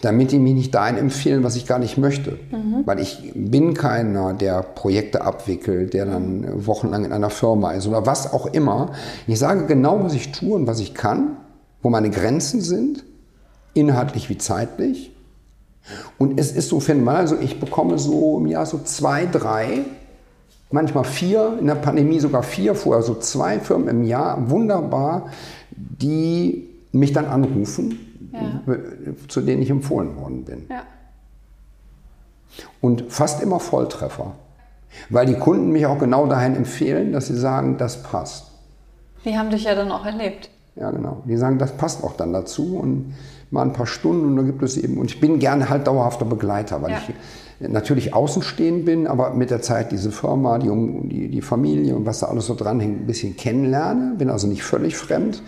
damit die mich nicht dahin empfehlen, was ich gar nicht möchte. Weil ich bin keiner, der Projekte abwickelt, der dann wochenlang in einer Firma ist oder was auch immer. Ich sage genau, was ich tue und was ich kann, wo meine Grenzen sind, inhaltlich wie zeitlich. Und es ist so phänomenal, also ich bekomme so im Jahr so zwei, drei, manchmal vier, in der Pandemie sogar vier, vorher so zwei Firmen im Jahr, wunderbar, die mich dann anrufen, Ja. zu denen ich empfohlen worden bin. Ja. Und fast immer Volltreffer, weil die Kunden mich auch genau dahin empfehlen, dass sie sagen, das passt. Die haben dich ja dann auch erlebt. Ja, genau. Die sagen, das passt auch dann dazu und mal ein paar Stunden und da gibt es eben, und ich bin gerne halt dauerhafter Begleiter, weil Ja. ich natürlich außenstehend bin, aber mit der Zeit diese Firma, die, die, die Familie und was da alles so dranhängt, ein bisschen kennenlerne, bin also nicht völlig fremd,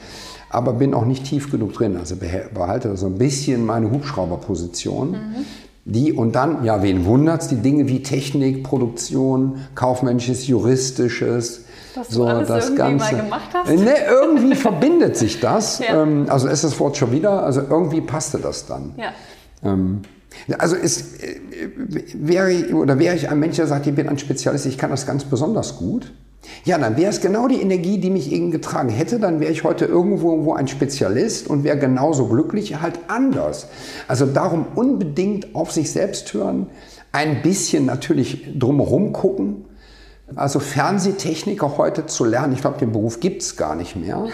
aber bin auch nicht tief genug drin, also behalte so ein bisschen meine Hubschrauberposition. Die und dann, ja, wen wundert's, die Dinge wie Technik, Produktion, kaufmännisches, juristisches, Was du alles irgendwie mal gemacht hast? Ne, irgendwie verbindet sich das. *laughs* Ja. Ähm, also ist das Wort schon wieder, also irgendwie passte das dann. Ja. Ähm, also ist, äh, wäre, oder wäre ich ein Mensch, der sagt, ich bin ein Spezialist, ich kann das ganz besonders gut, Ja, dann wäre es genau die Energie, die mich eben getragen hätte. Dann wäre ich heute irgendwo wo ein Spezialist und wäre genauso glücklich, halt anders. Also darum unbedingt auf sich selbst hören, ein bisschen natürlich drumherum gucken. Also Fernsehtechniker heute zu lernen, ich glaube, den Beruf gibt es gar nicht mehr.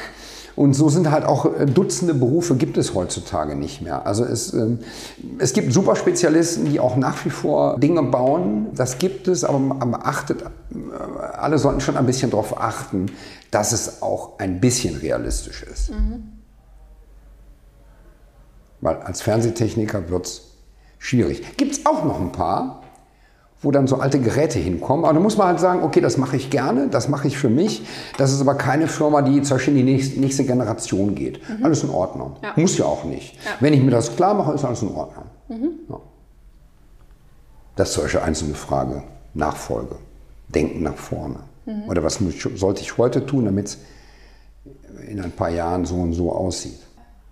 Und so sind halt auch äh, Dutzende Berufe gibt es heutzutage nicht mehr. Also es, ähm, es gibt Superspezialisten, die auch nach wie vor Dinge bauen. Das gibt es, aber man achtet, äh, alle sollten schon ein bisschen darauf achten, dass es auch ein bisschen realistisch ist. Mhm. Weil als Fernsehtechniker wird es schwierig. Gibt es auch noch ein paar, wo dann so alte Geräte hinkommen. Aber da muss man halt sagen, okay, das mache ich gerne, das mache ich für mich. Das ist aber keine Firma, die zum Beispiel in die nächste, Generation geht. Mhm. Alles in Ordnung. Ja. Muss ja auch nicht. Ja. Wenn ich mir das klar mache, ist alles in Ordnung. Mhm. Ja. Das ist solche einzelne Frage. Nachfolge. Denken nach vorne. Mhm. Oder was sollte ich heute tun, damit es in ein paar Jahren so und so aussieht?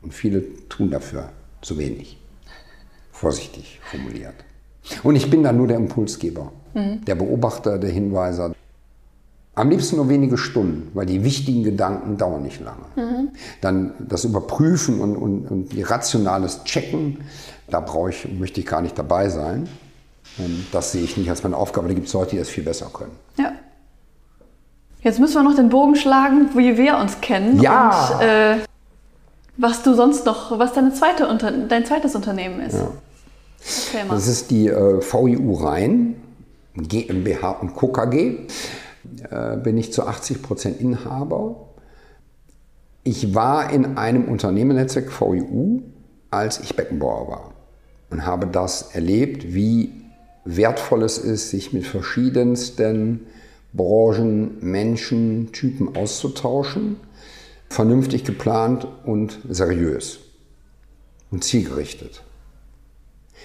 Und viele tun dafür zu wenig. Vorsichtig formuliert. Und ich bin dann nur der Impulsgeber, mhm. der Beobachter, der Hinweiser. Am liebsten nur wenige Stunden, weil die wichtigen Gedanken dauern nicht lange. Mhm. Dann das Überprüfen und, und, und rationales Checken, da brauche ich, möchte ich gar nicht dabei sein. Ähm, das sehe ich nicht als meine Aufgabe. Da gibt es Leute, die das viel besser können. Ja. Jetzt müssen wir noch den Bogen schlagen, wie wir uns kennen. Ja. Und äh, was du sonst noch, was deine zweite dein zweites Unternehmen ist. Ja. Das ist die äh, VIU Rhein, GmbH und Co. KG. Äh, bin ich zu 80 Prozent Inhaber. Ich war in einem Unternehmernetzwerk VIU, als ich Beckenbauer war und habe das erlebt, wie wertvoll es ist, sich mit verschiedensten Branchen, Menschen, Typen auszutauschen, vernünftig geplant und seriös und zielgerichtet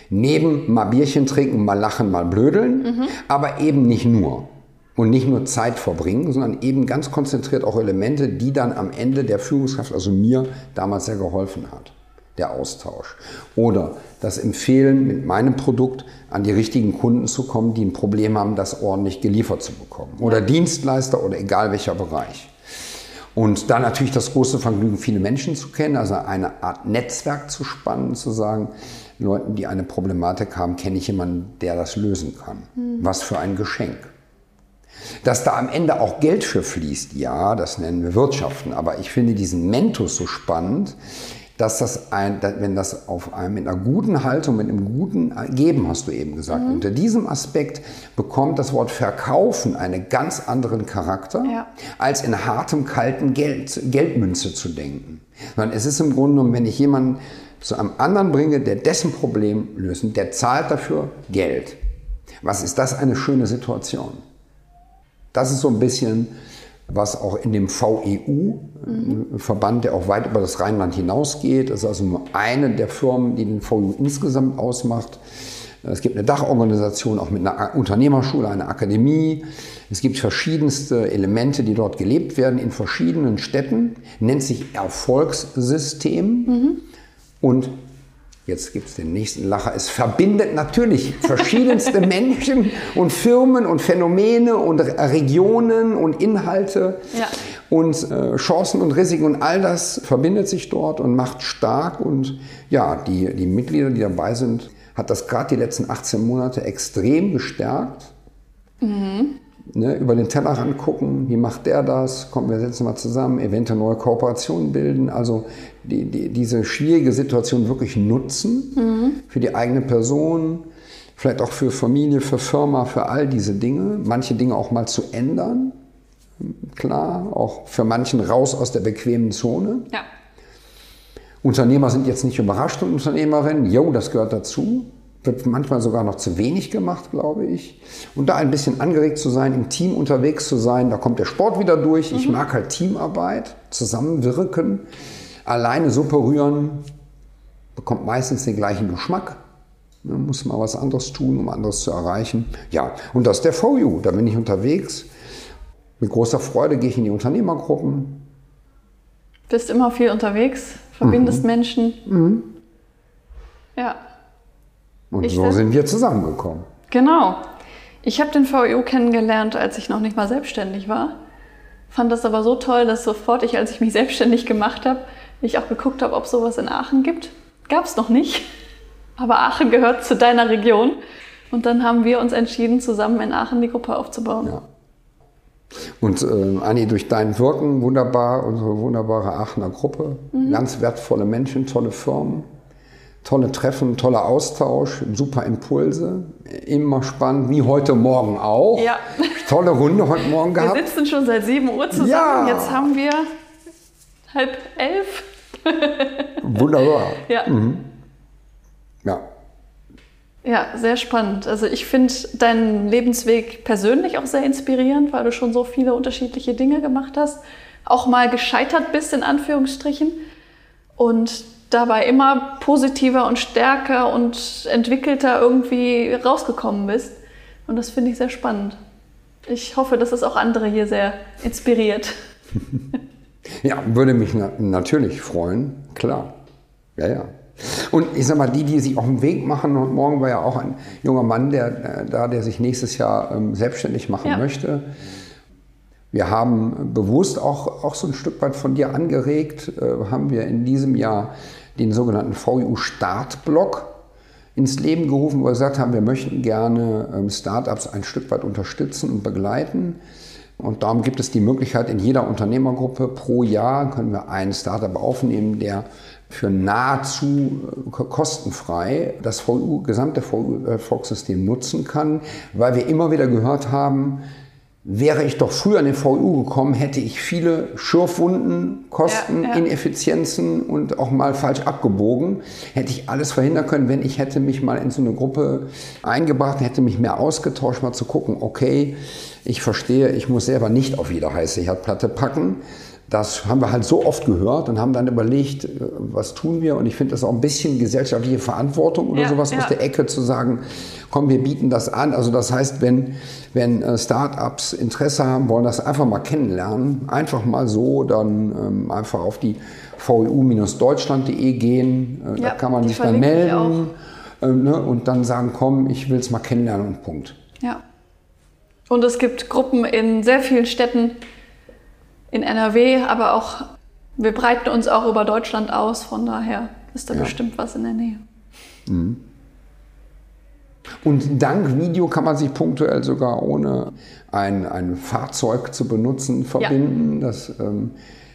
neben mal Bierchen trinken, mal lachen, mal blödeln, mhm. aber eben nicht nur. Und nicht nur Zeit verbringen, sondern eben ganz konzentriert auch Elemente, die dann am Ende der Führungskraft, also mir, damals sehr geholfen hat. Der Austausch. Oder das Empfehlen, mit meinem Produkt an die richtigen Kunden zu kommen, die ein Problem haben, das ordentlich geliefert zu bekommen. Oder Dienstleister oder egal welcher Bereich. Und dann natürlich das große Vergnügen, viele Menschen zu kennen, also eine Art Netzwerk zu spannen, zu sagen, Leuten, die eine Problematik haben, kenne ich jemanden, der das lösen kann. Mhm. Was für ein Geschenk. Dass da am Ende auch Geld für fließt, ja, das nennen wir Wirtschaften. Aber ich finde diesen Mentus so spannend, dass das ein, wenn das auf einem mit einer guten Haltung, mit einem guten Geben, hast du eben gesagt, mhm. unter diesem Aspekt bekommt das Wort Verkaufen einen ganz anderen Charakter, ja. als in hartem, kalten Geld, Geldmünze zu denken. Sondern es ist im Grunde genommen, wenn ich jemanden zu einem anderen bringe, der dessen Problem lösen, der zahlt dafür Geld. Was ist das eine schöne Situation? Das ist so ein bisschen, was auch in dem VEU, mhm. Verband, der auch weit über das Rheinland hinausgeht, das ist also nur eine der Firmen, die den VEU insgesamt ausmacht. Es gibt eine Dachorganisation, auch mit einer Unternehmerschule, einer Akademie. Es gibt verschiedenste Elemente, die dort gelebt werden in verschiedenen Städten. Nennt sich Erfolgssystem. Mhm. Und jetzt gibt es den nächsten Lacher, es verbindet natürlich verschiedenste *laughs* Menschen und Firmen und Phänomene und Regionen und Inhalte. Ja. Und äh, Chancen und Risiken und all das verbindet sich dort und macht stark. Und ja, die, die Mitglieder, die dabei sind, hat das gerade die letzten 18 Monate extrem gestärkt. Mhm ne, über den Tellerrand gucken, wie macht der das, kommen wir setzen mal zusammen, eventuell neue Kooperationen bilden, also die, die, diese schwierige Situation wirklich nutzen mhm. für die eigene Person, vielleicht auch für Familie, für Firma, für all diese Dinge, manche Dinge auch mal zu ändern, klar, auch für manchen raus aus der bequemen Zone. Ja. Unternehmer sind jetzt nicht überrascht und Unternehmerinnen, jo, das gehört dazu wird manchmal sogar noch zu wenig gemacht, glaube ich. Und da ein bisschen angeregt zu sein, im Team unterwegs zu sein, da kommt der Sport wieder durch. Mhm. Ich mag halt Teamarbeit, zusammenwirken. Alleine Suppe rühren bekommt meistens den gleichen Geschmack. Man muss mal was anderes tun, um anderes zu erreichen. Ja, und das ist der VU. Da bin ich unterwegs. Mit großer Freude gehe ich in die Unternehmergruppen. Bist immer viel unterwegs, verbindest mhm. Menschen. Mhm. Ja. Und ich so sind wir zusammengekommen. Genau. Ich habe den VEO kennengelernt, als ich noch nicht mal selbstständig war. Fand das aber so toll, dass sofort ich, als ich mich *laughs* selbstständig gemacht habe, ich auch geguckt habe, ob es sowas in Aachen gibt. Gab es noch nicht. Aber Aachen gehört zu deiner Region. Und dann haben wir uns entschieden, zusammen in Aachen die Gruppe aufzubauen. Ja. Und äh, Anni, durch dein Wirken wunderbar, unsere wunderbare Aachener Gruppe, mhm. ganz wertvolle Menschen, tolle Firmen, tolle Treffen, toller Austausch, super Impulse, immer spannend, wie heute Morgen auch. Ja. Tolle Runde heute Morgen gehabt. Wir sitzen schon seit 7 Uhr zusammen, ja. jetzt haben wir halb elf. Wunderbar. *laughs* Ja. Mhm. Ja. Ja, sehr spannend. Also ich finde deinen Lebensweg persönlich auch sehr inspirierend, weil du schon so viele unterschiedliche Dinge gemacht hast, auch mal gescheitert bist in Anführungsstrichen und dabei immer positiver und stärker und entwickelter irgendwie rausgekommen bist. Und das finde ich sehr spannend. Ich hoffe, dass es auch andere hier sehr inspiriert. *laughs* ja, würde mich na natürlich freuen, klar. Ja, ja. Und ich sag mal, die, die sich auf den Weg machen, und morgen war ja auch ein junger Mann, der äh, da, der sich nächstes Jahr ähm, selbstständig machen ja. möchte. Wir haben bewusst auch, auch so ein Stück weit von dir angeregt, äh, haben wir in diesem Jahr den sogenannten VU Startblock ins Leben gerufen, wo wir gesagt haben, wir möchten gerne ähm, Startups ein Stück weit unterstützen und begleiten. Und darum gibt es die Möglichkeit, in jeder Unternehmergruppe pro Jahr können wir einen Startup aufnehmen, der für nahezu äh, kostenfrei das VU, gesamte VU-Erfolgssystem nutzen kann, weil wir immer wieder gehört haben, wäre ich doch früher an den VU gekommen, hätte ich viele Schürfwunden, Kosten, ja, ja. Ineffizienzen und auch mal falsch abgebogen. Hätte ich alles verhindern können, wenn ich hätte mich mal in so eine Gruppe eingebracht, hätte mich mehr ausgetauscht, mal zu gucken, okay, ich verstehe, ich muss selber nicht auf jede heiße Herdplatte packen das haben wir halt so oft gehört und haben dann überlegt, äh, was tun wir? Und ich finde das auch ein bisschen gesellschaftliche Verantwortung oder ja, sowas ja. aus der Ecke zu sagen, komm, wir bieten das an. Also das heißt, wenn, wenn äh, Startups Interesse haben, wollen das einfach mal kennenlernen, einfach mal so, dann ähm, einfach auf die veu-deutschland.de gehen. Äh, ja, da kann man sich dann melden äh, ne, und dann sagen, komm, ich will es mal kennenlernen und Punkt. Ja. Und es gibt Gruppen in sehr vielen Städten, in NRW, aber auch, wir breiten uns auch über Deutschland aus, von daher ist da ja. bestimmt was in der Nähe. Mhm. Und dank Video kann man sich punktuell sogar ohne ein, ein Fahrzeug zu benutzen verbinden. Ja. Das ähm,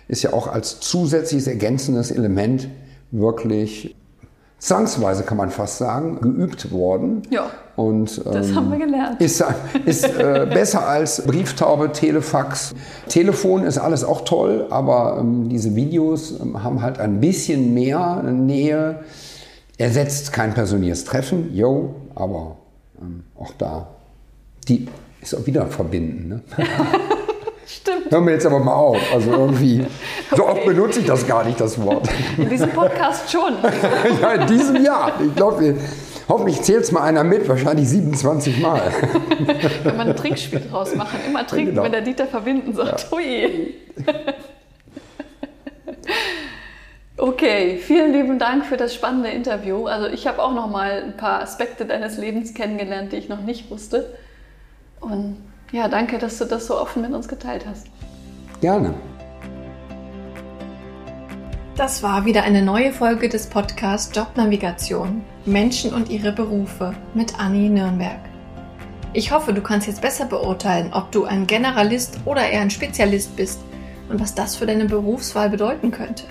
ist ja auch als zusätzliches ergänzendes Element wirklich zwangsweise, kann man fast sagen, geübt worden. Ja. Und, ähm, das haben wir gelernt. Ist, ist äh, besser als Brieftaube, Telefax. Telefon ist alles auch toll, aber ähm, diese Videos ähm, haben halt ein bisschen mehr Nähe. Ersetzt kein persönliches Treffen, yo, aber ähm, auch da, die ist auch wieder verbinden. Ne? *laughs* Stimmt. Hören wir jetzt aber mal auf. Also irgendwie, *laughs* so oft benutze ich das gar nicht, das Wort. In diesem Podcast schon. *laughs* ja, in diesem Jahr. Ich glaube, hoffentlich zählt es mal einer mit, wahrscheinlich 27 Mal. *laughs* Wenn man ein Trinkspiel draus machen. Immer trinken, genau. wenn der Dieter verbinden sagt. Ja. Hui. Okay, vielen lieben Dank für das spannende Interview. Also ich habe auch noch mal ein paar Aspekte deines Lebens kennengelernt, die ich noch nicht wusste. Und ja, danke, dass du das so offen mit uns geteilt hast. Gerne. Das war wieder eine neue Folge des Podcasts Jobnavigation Menschen und ihre Berufe mit Anni Nürnberg. Ich hoffe, du kannst jetzt besser beurteilen, ob du ein Generalist oder eher ein Spezialist bist und was das für deine Berufswahl bedeuten könnte.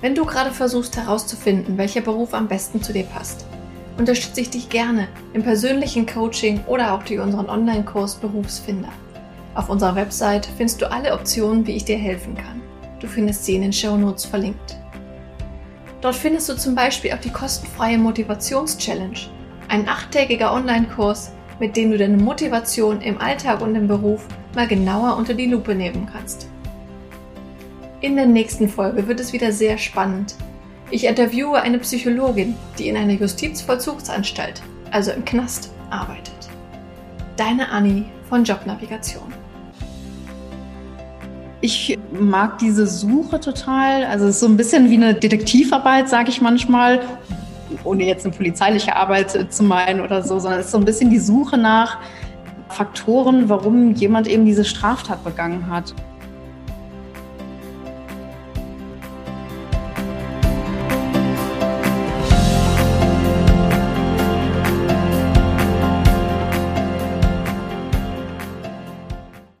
Wenn du gerade versuchst herauszufinden, welcher Beruf am besten zu dir passt, unterstütze ich dich gerne im persönlichen Coaching oder auch durch unseren Online-Kurs Berufsfinder. Auf unserer Website findest du alle Optionen, wie ich dir helfen kann. Du findest sie in den Show Notes verlinkt. Dort findest du zum Beispiel auch die kostenfreie Motivations-Challenge, ein achttägiger Online-Kurs, mit dem du deine Motivation im Alltag und im Beruf mal genauer unter die Lupe nehmen kannst. In der nächsten Folge wird es wieder sehr spannend, ich interviewe eine Psychologin, die in einer Justizvollzugsanstalt, also im Knast, arbeitet. Deine Anni von Jobnavigation. Ich mag diese Suche total. Also es ist so ein bisschen wie eine Detektivarbeit, sage ich manchmal, ohne jetzt eine polizeiliche Arbeit zu meinen oder so, sondern es ist so ein bisschen die Suche nach Faktoren, warum jemand eben diese Straftat begangen hat.